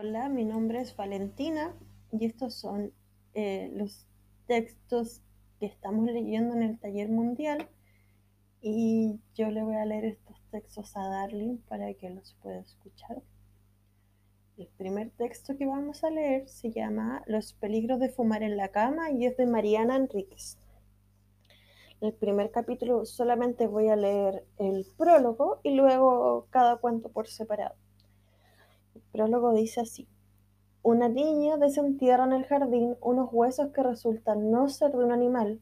Hola, mi nombre es Valentina y estos son eh, los textos que estamos leyendo en el taller mundial y yo le voy a leer estos textos a Darling para que los pueda escuchar. El primer texto que vamos a leer se llama Los peligros de fumar en la cama y es de Mariana Enríquez. El primer capítulo solamente voy a leer el prólogo y luego cada cuento por separado prólogo dice así. Una niña desentierra en el jardín unos huesos que resultan no ser de un animal.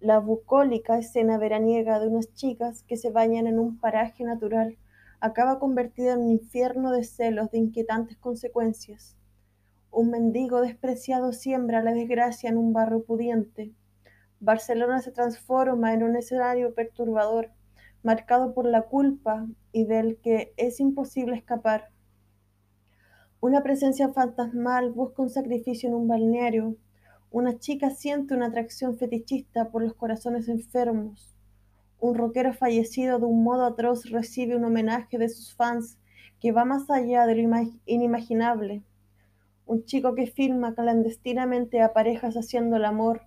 La bucólica escena veraniega de unas chicas que se bañan en un paraje natural acaba convertida en un infierno de celos de inquietantes consecuencias. Un mendigo despreciado siembra la desgracia en un barro pudiente. Barcelona se transforma en un escenario perturbador, marcado por la culpa y del que es imposible escapar. Una presencia fantasmal busca un sacrificio en un balneario. Una chica siente una atracción fetichista por los corazones enfermos. Un rockero fallecido de un modo atroz recibe un homenaje de sus fans que va más allá de lo inimaginable. Un chico que filma clandestinamente a parejas haciendo el amor,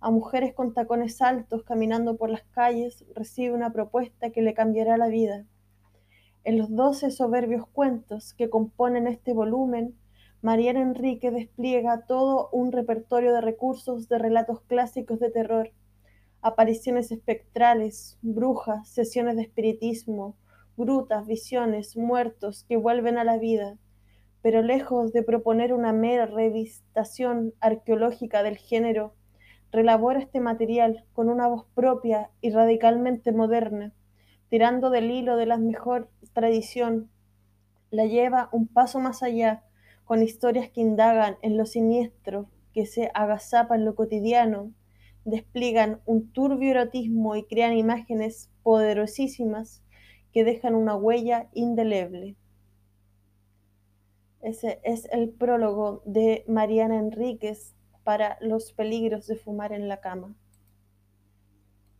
a mujeres con tacones altos caminando por las calles, recibe una propuesta que le cambiará la vida. En los doce soberbios cuentos que componen este volumen, Mariana Enrique despliega todo un repertorio de recursos de relatos clásicos de terror, apariciones espectrales, brujas, sesiones de espiritismo, brutas, visiones, muertos que vuelven a la vida, pero lejos de proponer una mera revistación arqueológica del género, relabora este material con una voz propia y radicalmente moderna, tirando del hilo de la mejor tradición, la lleva un paso más allá, con historias que indagan en lo siniestro, que se agazapa en lo cotidiano, despliegan un turbio erotismo y crean imágenes poderosísimas que dejan una huella indeleble. Ese es el prólogo de Mariana Enríquez para Los peligros de fumar en la cama.